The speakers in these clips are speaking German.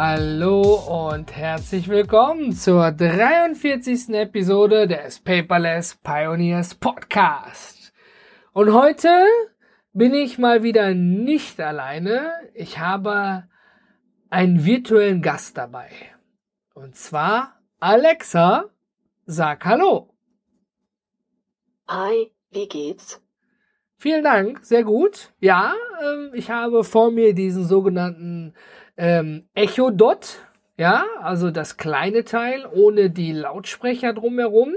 Hallo und herzlich willkommen zur 43. Episode des Paperless Pioneers Podcast. Und heute bin ich mal wieder nicht alleine. Ich habe einen virtuellen Gast dabei. Und zwar Alexa. Sag Hallo. Hi, wie geht's? Vielen Dank, sehr gut. Ja, ähm, ich habe vor mir diesen sogenannten ähm, Echo Dot, ja, also das kleine Teil ohne die Lautsprecher drumherum.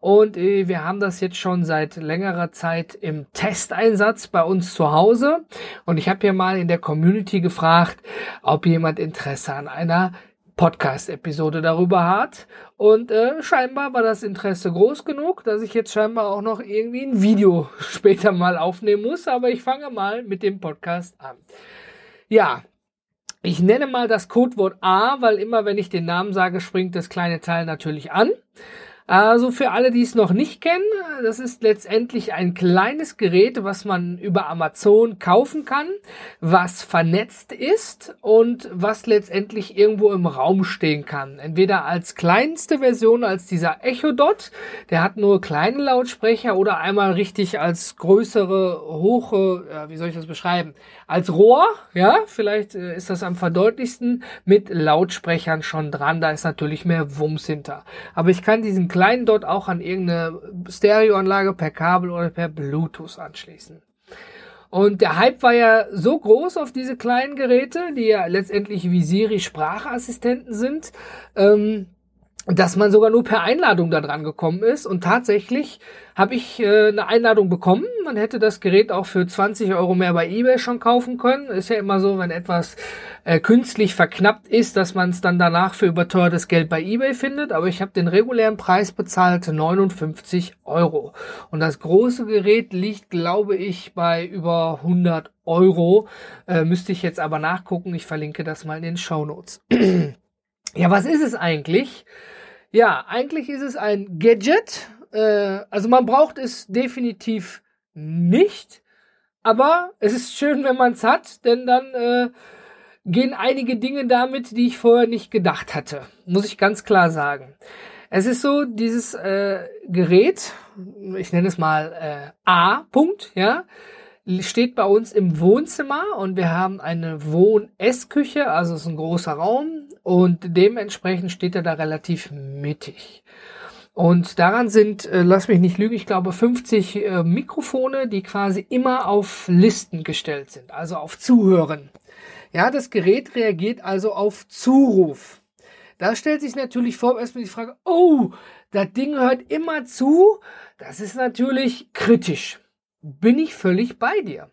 Und äh, wir haben das jetzt schon seit längerer Zeit im Testeinsatz bei uns zu Hause. Und ich habe hier mal in der Community gefragt, ob jemand Interesse an einer Podcast-Episode darüber hat. Und äh, scheinbar war das Interesse groß genug, dass ich jetzt scheinbar auch noch irgendwie ein Video später mal aufnehmen muss. Aber ich fange mal mit dem Podcast an. Ja, ich nenne mal das Codewort A, weil immer wenn ich den Namen sage, springt das kleine Teil natürlich an. Also für alle, die es noch nicht kennen, das ist letztendlich ein kleines Gerät, was man über Amazon kaufen kann, was vernetzt ist und was letztendlich irgendwo im Raum stehen kann. Entweder als kleinste Version als dieser Echo Dot, der hat nur kleine Lautsprecher oder einmal richtig als größere, hohe, ja, wie soll ich das beschreiben, als Rohr, ja, vielleicht äh, ist das am verdeutlichsten mit Lautsprechern schon dran, da ist natürlich mehr Wumms hinter. Aber ich kann diesen kleinen dort auch an irgendeine Stereoanlage per Kabel oder per Bluetooth anschließen. Und der Hype war ja so groß auf diese kleinen Geräte, die ja letztendlich wie Siri Sprachassistenten sind, ähm, dass man sogar nur per Einladung da dran gekommen ist. Und tatsächlich habe ich äh, eine Einladung bekommen. Man hätte das Gerät auch für 20 Euro mehr bei eBay schon kaufen können. Ist ja immer so, wenn etwas äh, künstlich verknappt ist, dass man es dann danach für überteuertes Geld bei eBay findet. Aber ich habe den regulären Preis bezahlt, 59 Euro. Und das große Gerät liegt, glaube ich, bei über 100 Euro. Äh, müsste ich jetzt aber nachgucken. Ich verlinke das mal in den Show Notes. ja, was ist es eigentlich? Ja, eigentlich ist es ein Gadget. Äh, also man braucht es definitiv nicht. Aber es ist schön, wenn man es hat, denn dann äh, gehen einige Dinge damit, die ich vorher nicht gedacht hatte. Muss ich ganz klar sagen. Es ist so, dieses äh, Gerät, ich nenne es mal äh, A-Punkt, ja, steht bei uns im Wohnzimmer und wir haben eine Wohn-Essküche, also es ist ein großer Raum und dementsprechend steht er da relativ mittig. Und daran sind, äh, lass mich nicht lügen, ich glaube 50 äh, Mikrofone, die quasi immer auf Listen gestellt sind, also auf Zuhören. Ja, das Gerät reagiert also auf Zuruf. Da stellt sich natürlich vor erstmal die Frage, oh, das Ding hört immer zu. Das ist natürlich kritisch bin ich völlig bei dir.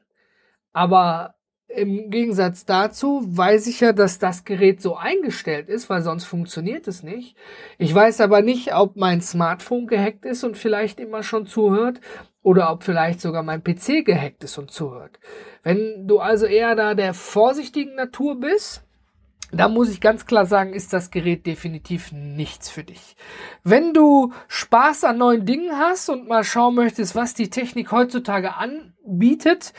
Aber im Gegensatz dazu weiß ich ja, dass das Gerät so eingestellt ist, weil sonst funktioniert es nicht. Ich weiß aber nicht, ob mein Smartphone gehackt ist und vielleicht immer schon zuhört oder ob vielleicht sogar mein PC gehackt ist und zuhört. Wenn du also eher da der vorsichtigen Natur bist, da muss ich ganz klar sagen, ist das Gerät definitiv nichts für dich. Wenn du Spaß an neuen Dingen hast und mal schauen möchtest, was die Technik heutzutage anbietet,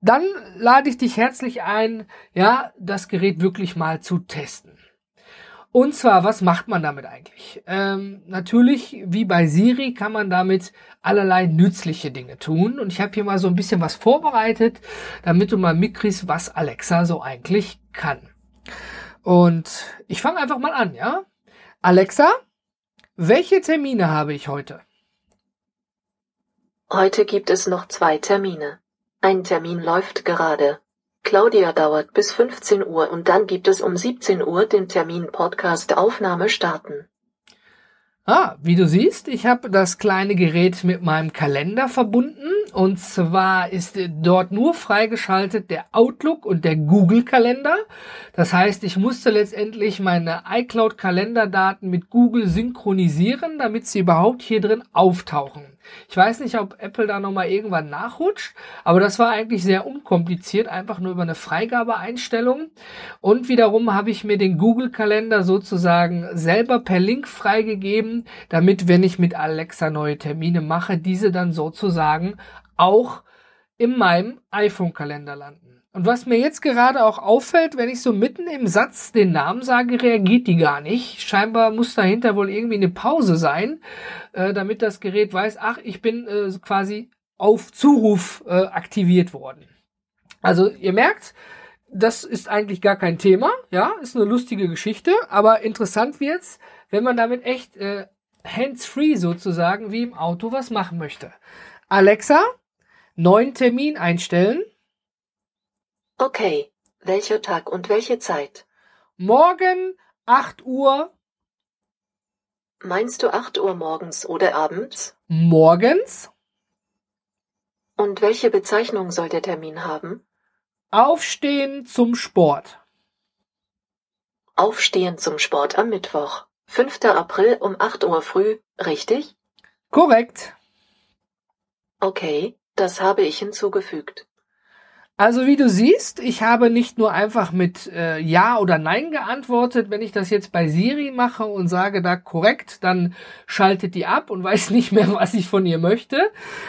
dann lade ich dich herzlich ein, ja, das Gerät wirklich mal zu testen. Und zwar, was macht man damit eigentlich? Ähm, natürlich, wie bei Siri, kann man damit allerlei nützliche Dinge tun. Und ich habe hier mal so ein bisschen was vorbereitet, damit du mal mitkriegst, was Alexa so eigentlich kann. Und ich fange einfach mal an, ja? Alexa, welche Termine habe ich heute? Heute gibt es noch zwei Termine. Ein Termin läuft gerade. Claudia dauert bis 15 Uhr und dann gibt es um 17 Uhr den Termin Podcast Aufnahme starten. Ah, wie du siehst, ich habe das kleine Gerät mit meinem Kalender verbunden und zwar ist dort nur freigeschaltet der Outlook und der Google Kalender. Das heißt, ich musste letztendlich meine iCloud Kalenderdaten mit Google synchronisieren, damit sie überhaupt hier drin auftauchen. Ich weiß nicht, ob Apple da nochmal irgendwann nachrutscht, aber das war eigentlich sehr unkompliziert, einfach nur über eine Freigabeeinstellung. Und wiederum habe ich mir den Google-Kalender sozusagen selber per Link freigegeben, damit, wenn ich mit Alexa neue Termine mache, diese dann sozusagen auch in meinem iPhone-Kalender landen. Und was mir jetzt gerade auch auffällt, wenn ich so mitten im Satz den Namen sage, reagiert die gar nicht. Scheinbar muss dahinter wohl irgendwie eine Pause sein, äh, damit das Gerät weiß, ach, ich bin äh, quasi auf Zuruf äh, aktiviert worden. Also ihr merkt, das ist eigentlich gar kein Thema, ja, ist eine lustige Geschichte, aber interessant wird's, wenn man damit echt äh, hands-free sozusagen wie im Auto was machen möchte. Alexa, neuen Termin einstellen. Okay. Welcher Tag und welche Zeit? Morgen 8 Uhr Meinst du 8 Uhr morgens oder abends? morgens Und welche Bezeichnung soll der Termin haben? aufstehen zum Sport. Aufstehen zum Sport am Mittwoch. 5. April um 8 Uhr früh, richtig? Korrekt. Okay, das habe ich hinzugefügt. Also wie du siehst, ich habe nicht nur einfach mit äh, Ja oder Nein geantwortet. Wenn ich das jetzt bei Siri mache und sage da korrekt, dann schaltet die ab und weiß nicht mehr, was ich von ihr möchte.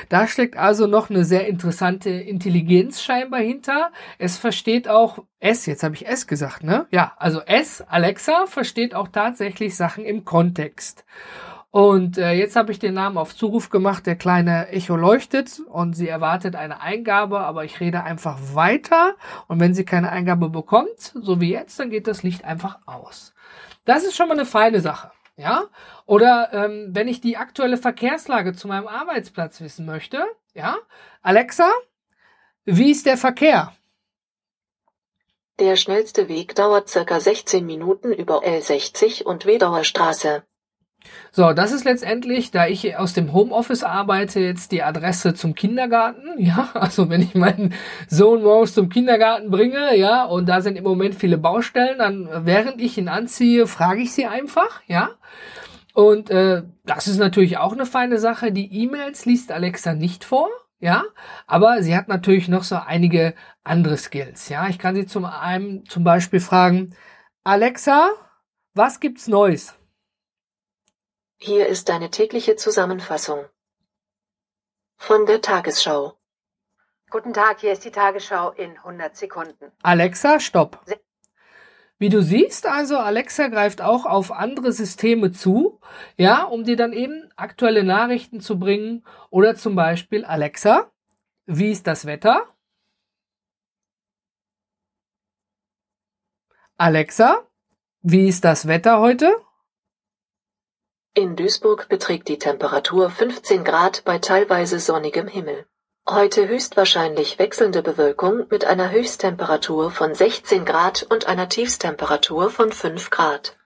Da steckt also noch eine sehr interessante Intelligenz scheinbar hinter. Es versteht auch S, jetzt habe ich S gesagt, ne? Ja, also S, Alexa, versteht auch tatsächlich Sachen im Kontext. Und äh, jetzt habe ich den Namen auf Zuruf gemacht, der kleine Echo leuchtet und sie erwartet eine Eingabe, aber ich rede einfach weiter und wenn sie keine Eingabe bekommt, so wie jetzt, dann geht das Licht einfach aus. Das ist schon mal eine feine Sache. Ja, oder ähm, wenn ich die aktuelle Verkehrslage zu meinem Arbeitsplatz wissen möchte, ja, Alexa, wie ist der Verkehr? Der schnellste Weg dauert circa 16 Minuten über L60 und Wedauer Straße. So, das ist letztendlich, da ich aus dem Homeoffice arbeite, jetzt die Adresse zum Kindergarten. Ja, also wenn ich meinen Sohn morgens zum Kindergarten bringe, ja, und da sind im Moment viele Baustellen, dann während ich ihn anziehe, frage ich sie einfach, ja. Und äh, das ist natürlich auch eine feine Sache. Die E-Mails liest Alexa nicht vor, ja, aber sie hat natürlich noch so einige andere Skills, ja. Ich kann sie zum einen zum Beispiel fragen, Alexa, was gibt's Neues? Hier ist deine tägliche Zusammenfassung. Von der Tagesschau. Guten Tag, hier ist die Tagesschau in 100 Sekunden. Alexa, stopp. Wie du siehst, also Alexa greift auch auf andere Systeme zu, ja, um dir dann eben aktuelle Nachrichten zu bringen oder zum Beispiel Alexa, wie ist das Wetter? Alexa, wie ist das Wetter heute? In Duisburg beträgt die Temperatur 15 Grad bei teilweise sonnigem Himmel. Heute höchstwahrscheinlich wechselnde Bewölkung mit einer Höchsttemperatur von 16 Grad und einer Tiefstemperatur von 5 Grad.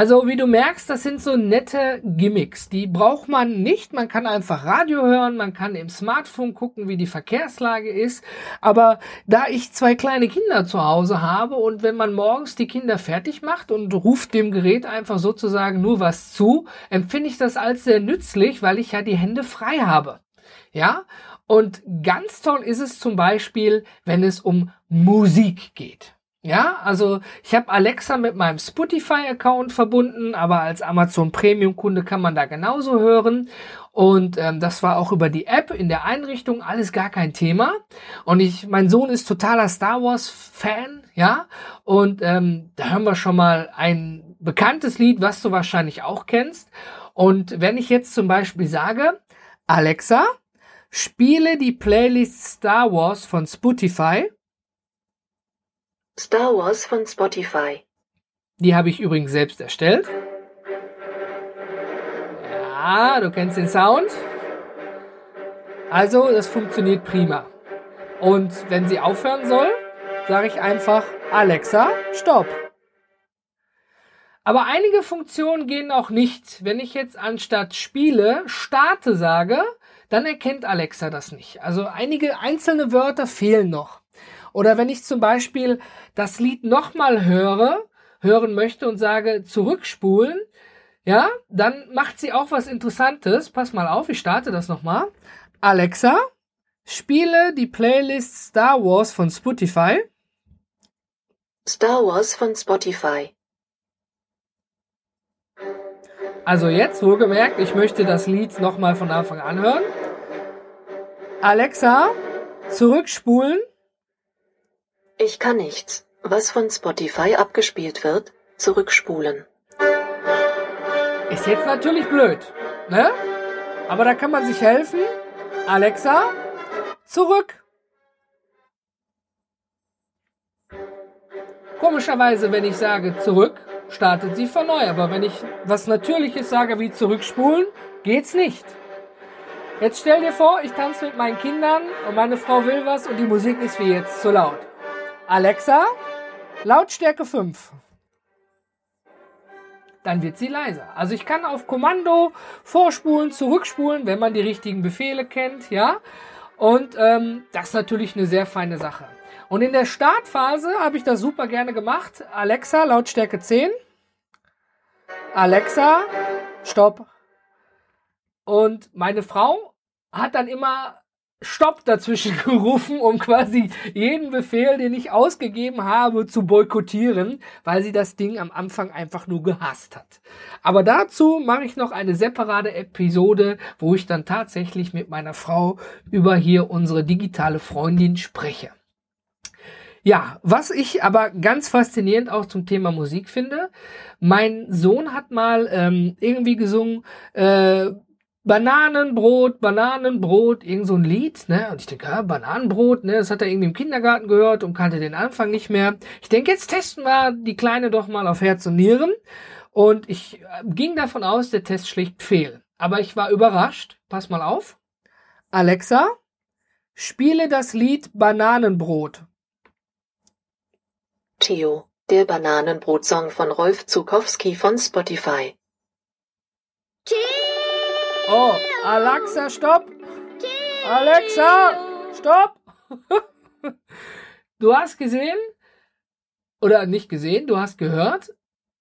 Also, wie du merkst, das sind so nette Gimmicks. Die braucht man nicht. Man kann einfach Radio hören, man kann im Smartphone gucken, wie die Verkehrslage ist. Aber da ich zwei kleine Kinder zu Hause habe und wenn man morgens die Kinder fertig macht und ruft dem Gerät einfach sozusagen nur was zu, empfinde ich das als sehr nützlich, weil ich ja die Hände frei habe. Ja? Und ganz toll ist es zum Beispiel, wenn es um Musik geht. Ja, also ich habe Alexa mit meinem Spotify-Account verbunden, aber als Amazon Premium-Kunde kann man da genauso hören. Und ähm, das war auch über die App in der Einrichtung alles gar kein Thema. Und ich, mein Sohn ist totaler Star Wars-Fan, ja. Und ähm, da hören wir schon mal ein bekanntes Lied, was du wahrscheinlich auch kennst. Und wenn ich jetzt zum Beispiel sage, Alexa, spiele die Playlist Star Wars von Spotify, Star Wars von Spotify. Die habe ich übrigens selbst erstellt. Ja, du kennst den Sound. Also, das funktioniert prima. Und wenn sie aufhören soll, sage ich einfach Alexa, stopp. Aber einige Funktionen gehen auch nicht. Wenn ich jetzt anstatt Spiele starte sage, dann erkennt Alexa das nicht. Also einige einzelne Wörter fehlen noch. Oder wenn ich zum Beispiel das Lied nochmal höre, hören möchte und sage zurückspulen, ja, dann macht sie auch was Interessantes. Pass mal auf, ich starte das nochmal. Alexa, spiele die Playlist Star Wars von Spotify. Star Wars von Spotify. Also jetzt, wohlgemerkt, ich möchte das Lied nochmal von Anfang an hören. Alexa, zurückspulen. Ich kann nichts. Was von Spotify abgespielt wird, zurückspulen. Ist jetzt natürlich blöd, ne? Aber da kann man sich helfen. Alexa, zurück. Komischerweise, wenn ich sage zurück, startet sie von neu. Aber wenn ich was Natürliches sage wie zurückspulen, geht's nicht. Jetzt stell dir vor, ich tanze mit meinen Kindern und meine Frau will was und die Musik ist wie jetzt zu laut. Alexa, Lautstärke 5. Dann wird sie leiser. Also ich kann auf Kommando vorspulen, zurückspulen, wenn man die richtigen Befehle kennt, ja. Und ähm, das ist natürlich eine sehr feine Sache. Und in der Startphase habe ich das super gerne gemacht. Alexa, Lautstärke 10. Alexa, Stopp. Und meine Frau hat dann immer Stopp dazwischen gerufen, um quasi jeden Befehl, den ich ausgegeben habe, zu boykottieren, weil sie das Ding am Anfang einfach nur gehasst hat. Aber dazu mache ich noch eine separate Episode, wo ich dann tatsächlich mit meiner Frau über hier unsere digitale Freundin spreche. Ja, was ich aber ganz faszinierend auch zum Thema Musik finde, mein Sohn hat mal ähm, irgendwie gesungen, äh, Bananenbrot, Bananenbrot, irgend so ein Lied, ne? Und ich denke, ja, Bananenbrot, ne? Das hat er irgendwie im Kindergarten gehört und kannte den Anfang nicht mehr. Ich denke, jetzt testen wir die Kleine doch mal auf Herz und Nieren. Und ich äh, ging davon aus, der Test schlägt fehl. Aber ich war überrascht. Pass mal auf. Alexa, spiele das Lied Bananenbrot. Theo, der Bananenbrot-Song von Rolf Zukowski von Spotify. Oh, Alexa, stopp! Alexa, stopp! du hast gesehen, oder nicht gesehen, du hast gehört,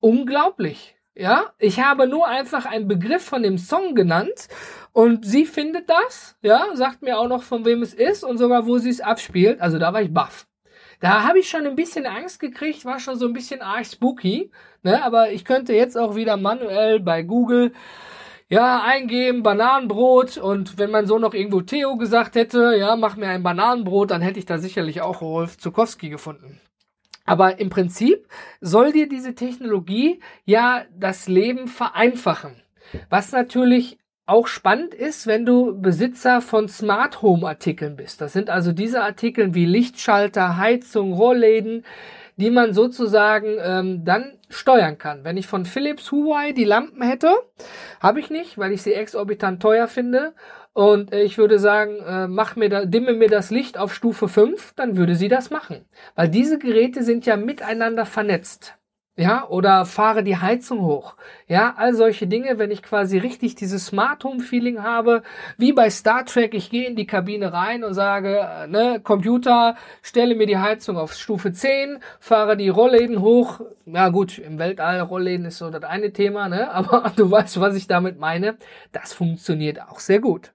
unglaublich. Ja, ich habe nur einfach einen Begriff von dem Song genannt und sie findet das, ja, sagt mir auch noch von wem es ist und sogar wo sie es abspielt. Also da war ich baff. Da habe ich schon ein bisschen Angst gekriegt, war schon so ein bisschen arg spooky, ne, aber ich könnte jetzt auch wieder manuell bei Google ja, eingeben, Bananenbrot und wenn mein Sohn noch irgendwo Theo gesagt hätte, ja, mach mir ein Bananenbrot, dann hätte ich da sicherlich auch Rolf Zukowski gefunden. Aber im Prinzip soll dir diese Technologie ja das Leben vereinfachen. Was natürlich auch spannend ist, wenn du Besitzer von Smart Home Artikeln bist. Das sind also diese Artikel wie Lichtschalter, Heizung, Rollläden, die man sozusagen ähm, dann steuern kann. Wenn ich von Philips Huawei die Lampen hätte, habe ich nicht, weil ich sie exorbitant teuer finde. Und äh, ich würde sagen, äh, mach mir da, dimme mir das Licht auf Stufe 5, dann würde sie das machen. Weil diese Geräte sind ja miteinander vernetzt ja, oder fahre die Heizung hoch. Ja, all solche Dinge, wenn ich quasi richtig dieses Smart Home Feeling habe, wie bei Star Trek, ich gehe in die Kabine rein und sage, äh, ne, Computer, stelle mir die Heizung auf Stufe 10, fahre die Rollläden hoch. Ja gut, im Weltall Rollläden ist so das eine Thema, ne, aber du weißt, was ich damit meine. Das funktioniert auch sehr gut.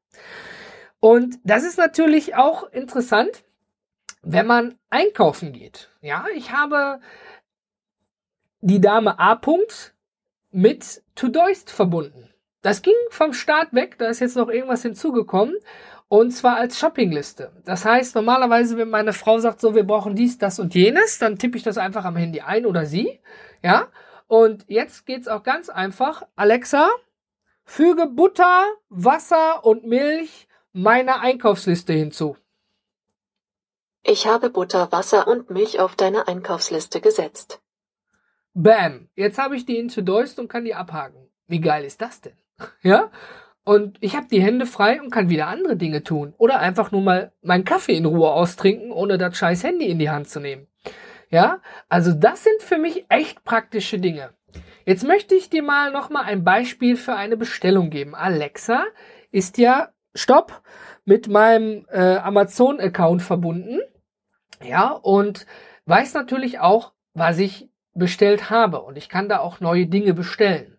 Und das ist natürlich auch interessant, wenn man einkaufen geht. Ja, ich habe die Dame A. -Punkt mit Todoist verbunden. Das ging vom Start weg, da ist jetzt noch irgendwas hinzugekommen. Und zwar als Shoppingliste. Das heißt, normalerweise, wenn meine Frau sagt, so, wir brauchen dies, das und jenes, dann tippe ich das einfach am Handy ein oder sie. Ja. Und jetzt geht's auch ganz einfach. Alexa, füge Butter, Wasser und Milch meiner Einkaufsliste hinzu. Ich habe Butter, Wasser und Milch auf deine Einkaufsliste gesetzt. Bam. Jetzt habe ich die in Süddeutsch und kann die abhaken. Wie geil ist das denn? Ja? Und ich habe die Hände frei und kann wieder andere Dinge tun. Oder einfach nur mal meinen Kaffee in Ruhe austrinken, ohne das scheiß Handy in die Hand zu nehmen. Ja? Also das sind für mich echt praktische Dinge. Jetzt möchte ich dir mal noch mal ein Beispiel für eine Bestellung geben. Alexa ist ja Stopp mit meinem äh, Amazon-Account verbunden. Ja, und weiß natürlich auch, was ich bestellt habe. Und ich kann da auch neue Dinge bestellen.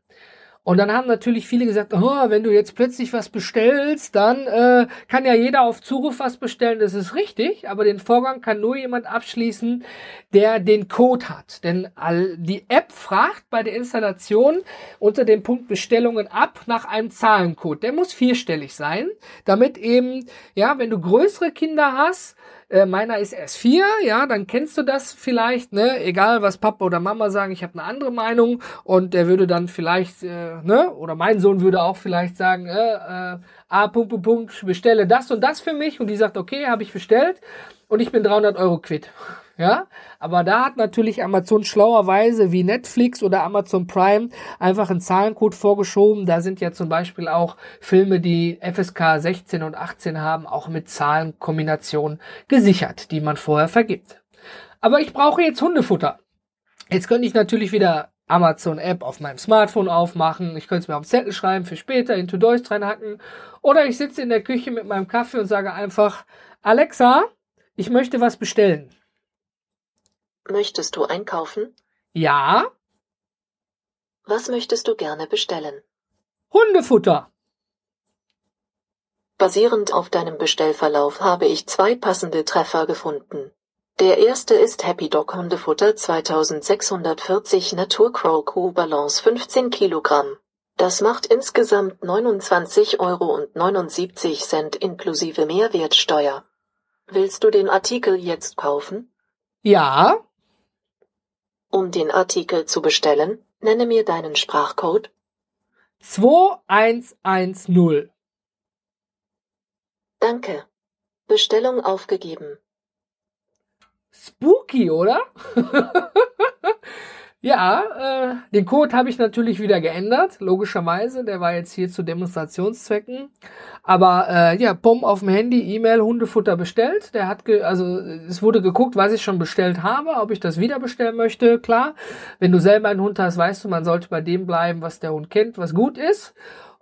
Und dann haben natürlich viele gesagt, oh, wenn du jetzt plötzlich was bestellst, dann äh, kann ja jeder auf Zuruf was bestellen. Das ist richtig, aber den Vorgang kann nur jemand abschließen, der den Code hat. Denn all, die App fragt bei der Installation unter dem Punkt Bestellungen ab nach einem Zahlencode. Der muss vierstellig sein, damit eben, ja, wenn du größere Kinder hast, äh, meiner ist erst vier, ja, dann kennst du das vielleicht, ne? Egal, was Papa oder Mama sagen, ich habe eine andere Meinung und der würde dann vielleicht, äh, ne? Oder mein Sohn würde auch vielleicht sagen, äh, äh, ah, Punkt, Punkt, Punkt, bestelle das und das für mich und die sagt, okay, habe ich bestellt und ich bin 300 Euro quitt. Ja, aber da hat natürlich Amazon schlauerweise wie Netflix oder Amazon Prime einfach einen Zahlencode vorgeschoben. Da sind ja zum Beispiel auch Filme, die FSK 16 und 18 haben, auch mit Zahlenkombinationen gesichert, die man vorher vergibt. Aber ich brauche jetzt Hundefutter. Jetzt könnte ich natürlich wieder Amazon App auf meinem Smartphone aufmachen. Ich könnte es mir auf Zettel schreiben für später, in To-Do's reinhacken. Oder ich sitze in der Küche mit meinem Kaffee und sage einfach, Alexa, ich möchte was bestellen. Möchtest du einkaufen? Ja, Was möchtest du gerne bestellen? Hundefutter. Basierend auf deinem Bestellverlauf habe ich zwei passende Treffer gefunden. Der erste ist Happy Dog Hundefutter 2640 Natur Crow Q Balance 15 Kilogramm. Das macht insgesamt 29,79 Euro inklusive Mehrwertsteuer. Willst du den Artikel jetzt kaufen? Ja, Um den Artikel zu bestellen, nenne mir deinen Sprachcode. 2110. Danke. Bestellung aufgegeben. Spooky, oder? ja, äh, den Code habe ich natürlich wieder geändert, logischerweise. Der war jetzt hier zu Demonstrationszwecken. Aber äh, ja, Pom auf dem Handy, E-Mail, Hundefutter bestellt. Der hat, ge also es wurde geguckt, was ich schon bestellt habe, ob ich das wieder bestellen möchte. Klar, wenn du selber einen Hund hast, weißt du, man sollte bei dem bleiben, was der Hund kennt, was gut ist.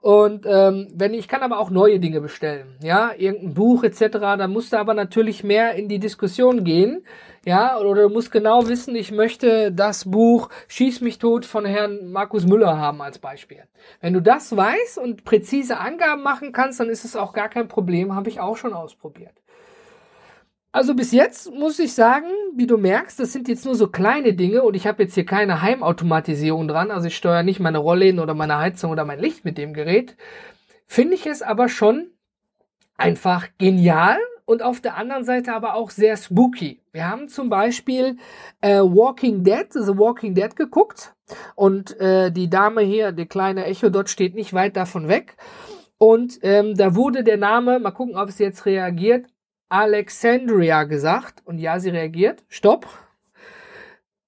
Und ähm, wenn ich kann aber auch neue Dinge bestellen, ja, irgendein Buch etc. Da musst du aber natürlich mehr in die Diskussion gehen, ja, oder du musst genau wissen, ich möchte das Buch Schieß mich tot von Herrn Markus Müller haben als Beispiel. Wenn du das weißt und präzise Angaben machen kannst, dann ist es auch gar kein Problem, habe ich auch schon ausprobiert. Also bis jetzt muss ich sagen, wie du merkst, das sind jetzt nur so kleine Dinge und ich habe jetzt hier keine Heimautomatisierung dran, also ich steuere nicht meine Rollläden oder meine Heizung oder mein Licht mit dem Gerät. Finde ich es aber schon einfach genial und auf der anderen Seite aber auch sehr spooky. Wir haben zum Beispiel äh, Walking Dead, The Walking Dead geguckt und äh, die Dame hier, der kleine Echo dort steht nicht weit davon weg. Und ähm, da wurde der Name, mal gucken, ob es jetzt reagiert, Alexandria gesagt. Und ja, sie reagiert. Stopp.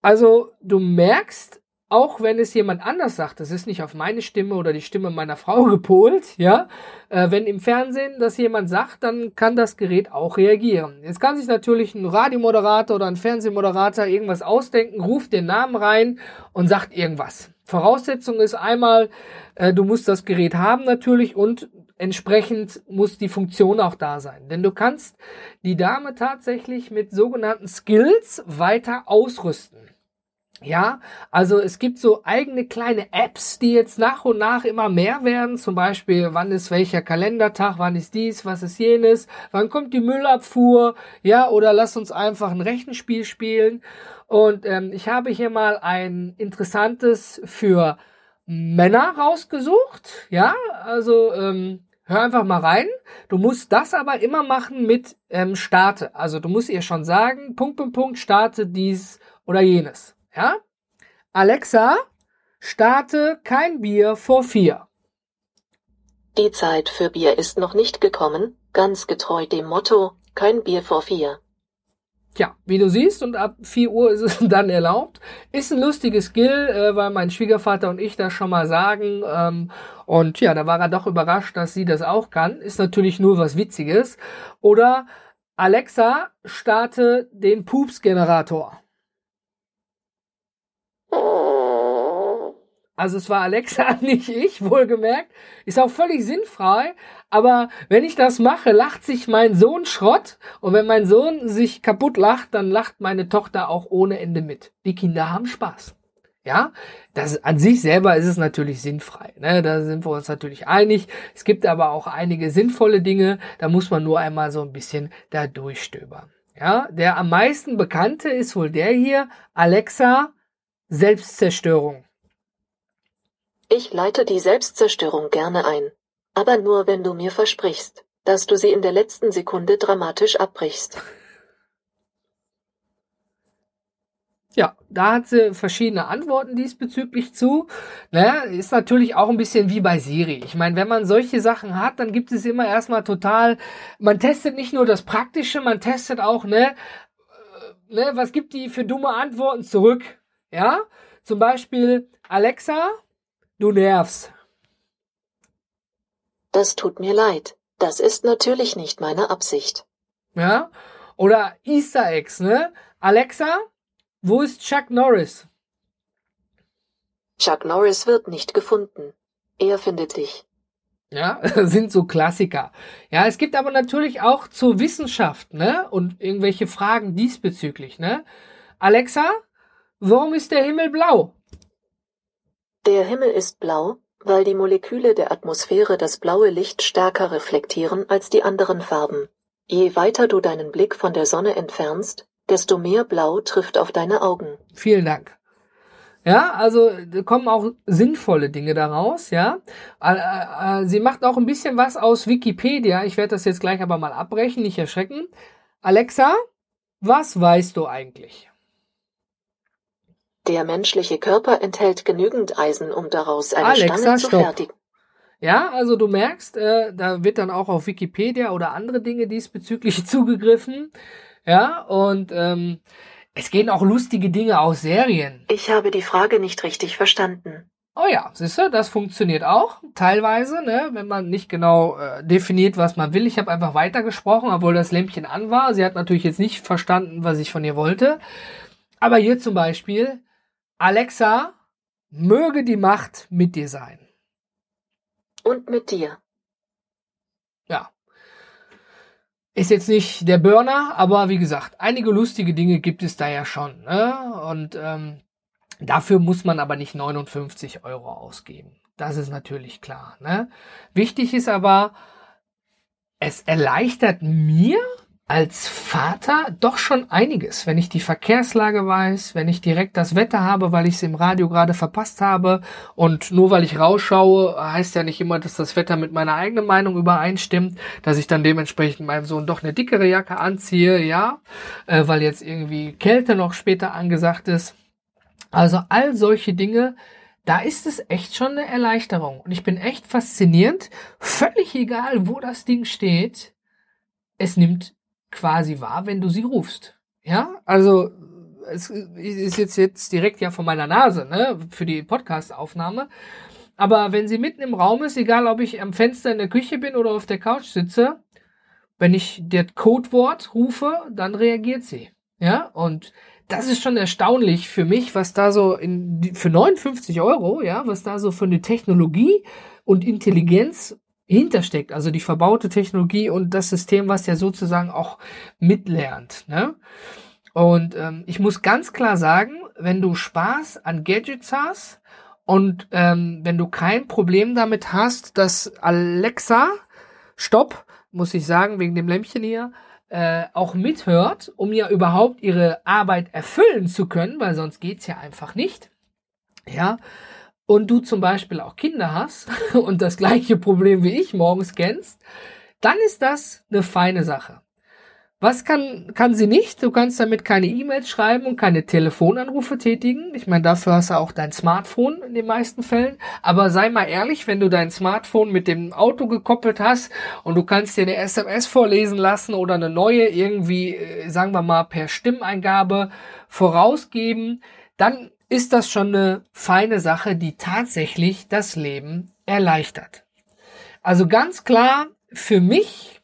Also du merkst, auch wenn es jemand anders sagt, das ist nicht auf meine Stimme oder die Stimme meiner Frau gepolt, ja, äh, wenn im Fernsehen das jemand sagt, dann kann das Gerät auch reagieren. Jetzt kann sich natürlich ein Radiomoderator oder ein Fernsehmoderator irgendwas ausdenken, ruft den Namen rein und sagt irgendwas. Voraussetzung ist einmal, äh, du musst das Gerät haben natürlich und entsprechend muss die Funktion auch da sein. Denn du kannst die Dame tatsächlich mit sogenannten Skills weiter ausrüsten. Ja, also es gibt so eigene kleine Apps, die jetzt nach und nach immer mehr werden. Zum Beispiel, wann ist welcher Kalendertag, wann ist dies, was ist jenes, wann kommt die Müllabfuhr, ja, oder lass uns einfach ein Rechenspiel spielen. Und ähm, ich habe hier mal ein interessantes für Männer rausgesucht. Ja, also ähm, hör einfach mal rein. Du musst das aber immer machen mit ähm, Starte. Also du musst ihr schon sagen, Punkt, Punkt, Punkt, starte dies oder jenes. Ja? Alexa, starte kein Bier vor vier. Die Zeit für Bier ist noch nicht gekommen, ganz getreu dem Motto, kein Bier vor vier. Tja, wie du siehst, und ab 4 Uhr ist es dann erlaubt. Ist ein lustiges Skill, äh, weil mein Schwiegervater und ich das schon mal sagen. Ähm, und ja, da war er doch überrascht, dass sie das auch kann. Ist natürlich nur was Witziges. Oder Alexa, starte den Pups-Generator. Also es war Alexa, nicht ich, wohlgemerkt. Ist auch völlig sinnfrei. Aber wenn ich das mache, lacht sich mein Sohn Schrott. Und wenn mein Sohn sich kaputt lacht, dann lacht meine Tochter auch ohne Ende mit. Die Kinder haben Spaß. Ja, das an sich selber ist es natürlich sinnfrei. Ne? Da sind wir uns natürlich einig. Es gibt aber auch einige sinnvolle Dinge. Da muss man nur einmal so ein bisschen da durchstöbern. Ja, der am meisten bekannte ist wohl der hier, Alexa, Selbstzerstörung. Ich leite die Selbstzerstörung gerne ein. Aber nur wenn du mir versprichst, dass du sie in der letzten Sekunde dramatisch abbrichst. Ja, da hat sie verschiedene Antworten diesbezüglich zu. Naja, ist natürlich auch ein bisschen wie bei Siri. Ich meine, wenn man solche Sachen hat, dann gibt es immer erstmal total, man testet nicht nur das Praktische, man testet auch, ne, äh, ne, was gibt die für dumme Antworten zurück? Ja, zum Beispiel, Alexa, du nervst. Das tut mir leid. Das ist natürlich nicht meine Absicht. Ja, oder Easter Eggs, ne? Alexa, wo ist Chuck Norris? Chuck Norris wird nicht gefunden. Er findet dich. Ja, sind so Klassiker. Ja, es gibt aber natürlich auch zur Wissenschaft, ne? Und irgendwelche Fragen diesbezüglich, ne? Alexa, warum ist der Himmel blau? Der Himmel ist blau, weil die Moleküle der Atmosphäre das blaue Licht stärker reflektieren als die anderen Farben. Je weiter du deinen Blick von der Sonne entfernst, desto mehr Blau trifft auf deine Augen. Vielen Dank. Ja, also kommen auch sinnvolle Dinge daraus, ja. Äh, äh, sie macht auch ein bisschen was aus Wikipedia. Ich werde das jetzt gleich aber mal abbrechen, nicht erschrecken. Alexa, was weißt du eigentlich? Der menschliche Körper enthält genügend Eisen, um daraus eine Alexa, Stange zu stopp. fertigen. Ja, also du merkst, äh, da wird dann auch auf Wikipedia oder andere Dinge diesbezüglich zugegriffen. Ja, und ähm, es gehen auch lustige Dinge aus Serien. Ich habe die Frage nicht richtig verstanden. Oh ja, siehst du, das funktioniert auch teilweise, ne, wenn man nicht genau äh, definiert, was man will. Ich habe einfach weitergesprochen, obwohl das Lämpchen an war. Sie hat natürlich jetzt nicht verstanden, was ich von ihr wollte. Aber hier zum Beispiel, Alexa, möge die Macht mit dir sein. Und mit dir. Ja. Ist jetzt nicht der Burner, aber wie gesagt, einige lustige Dinge gibt es da ja schon. Ne? Und ähm, dafür muss man aber nicht 59 Euro ausgeben. Das ist natürlich klar. Ne? Wichtig ist aber, es erleichtert mir als Vater doch schon einiges, wenn ich die Verkehrslage weiß, wenn ich direkt das Wetter habe, weil ich es im Radio gerade verpasst habe und nur weil ich rausschaue, heißt ja nicht immer, dass das Wetter mit meiner eigenen Meinung übereinstimmt, dass ich dann dementsprechend meinem Sohn doch eine dickere Jacke anziehe, ja, äh, weil jetzt irgendwie Kälte noch später angesagt ist. Also all solche Dinge, da ist es echt schon eine Erleichterung. Und ich bin echt faszinierend, völlig egal, wo das Ding steht, es nimmt quasi wahr, wenn du sie rufst. Ja, also es ist jetzt, jetzt direkt ja von meiner Nase, ne, für die Podcast-Aufnahme. Aber wenn sie mitten im Raum ist, egal ob ich am Fenster in der Küche bin oder auf der Couch sitze, wenn ich das Codewort rufe, dann reagiert sie. Ja, und das ist schon erstaunlich für mich, was da so in, für 59 Euro, ja, was da so für eine Technologie und Intelligenz hintersteckt, also die verbaute Technologie und das System, was ja sozusagen auch mitlernt. Ne? Und ähm, ich muss ganz klar sagen, wenn du Spaß an Gadgets hast und ähm, wenn du kein Problem damit hast, dass Alexa, stopp, muss ich sagen, wegen dem Lämpchen hier, äh, auch mithört, um ja überhaupt ihre Arbeit erfüllen zu können, weil sonst geht's ja einfach nicht. Ja, und du zum Beispiel auch Kinder hast und das gleiche Problem wie ich morgens kennst, dann ist das eine feine Sache. Was kann, kann sie nicht? Du kannst damit keine E-Mails schreiben und keine Telefonanrufe tätigen. Ich meine, dafür hast du auch dein Smartphone in den meisten Fällen. Aber sei mal ehrlich, wenn du dein Smartphone mit dem Auto gekoppelt hast und du kannst dir eine SMS vorlesen lassen oder eine neue irgendwie, äh, sagen wir mal, per Stimmeingabe vorausgeben, dann ist das schon eine feine Sache, die tatsächlich das Leben erleichtert. Also ganz klar, für mich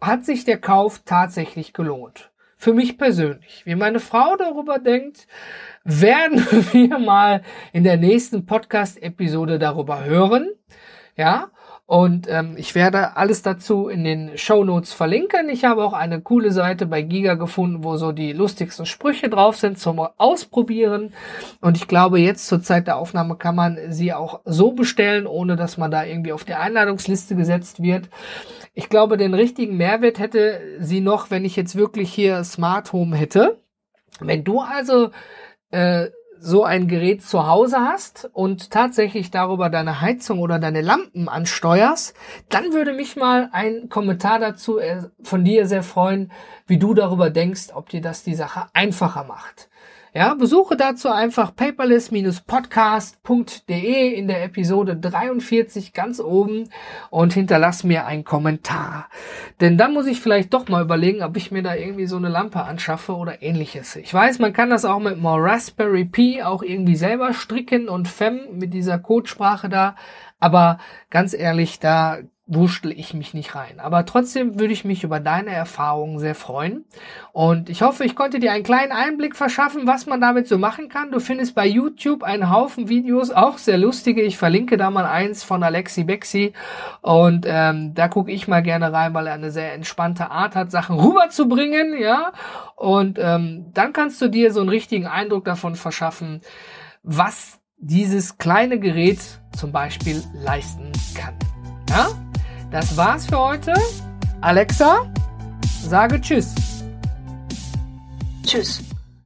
hat sich der Kauf tatsächlich gelohnt. für mich persönlich. Wie meine Frau darüber denkt, werden wir mal in der nächsten Podcast-Episode darüber hören. Ja, und ähm, ich werde alles dazu in den Show Notes verlinken. Ich habe auch eine coole Seite bei Giga gefunden, wo so die lustigsten Sprüche drauf sind zum Ausprobieren. Und ich glaube, jetzt zur Zeit der Aufnahme kann man sie auch so bestellen, ohne dass man da irgendwie auf die Einladungsliste gesetzt wird. Ich glaube, den richtigen Mehrwert hätte sie noch, wenn ich jetzt wirklich hier Smart Home hätte. Wenn du also äh, so ein Gerät zu Hause hast und tatsächlich darüber deine Heizung oder deine Lampen ansteuerst, dann würde mich mal ein Kommentar dazu äh, von dir sehr freuen, wie du darüber denkst, ob dir das die Sache einfacher macht. Ja, besuche dazu einfach paperless-podcast.de in der Episode 43 ganz oben und hinterlass mir einen Kommentar. Denn dann muss ich vielleicht doch mal überlegen, ob ich mir da irgendwie so eine Lampe anschaffe oder ähnliches. Ich weiß, man kann das auch mit einem Raspberry Pi auch irgendwie selber stricken und FEM mit dieser Codesprache da. Aber ganz ehrlich, da wurschtel ich mich nicht rein. Aber trotzdem würde ich mich über deine Erfahrungen sehr freuen. Und ich hoffe, ich konnte dir einen kleinen Einblick verschaffen, was man damit so machen kann. Du findest bei YouTube einen Haufen Videos, auch sehr lustige. Ich verlinke da mal eins von Alexi Bexi. Und ähm, da gucke ich mal gerne rein, weil er eine sehr entspannte Art hat, Sachen rüberzubringen. Ja. Und ähm, dann kannst du dir so einen richtigen Eindruck davon verschaffen, was dieses kleine Gerät zum Beispiel leisten kann. Ja? Das war's für heute. Alexa, sage Tschüss. Tschüss.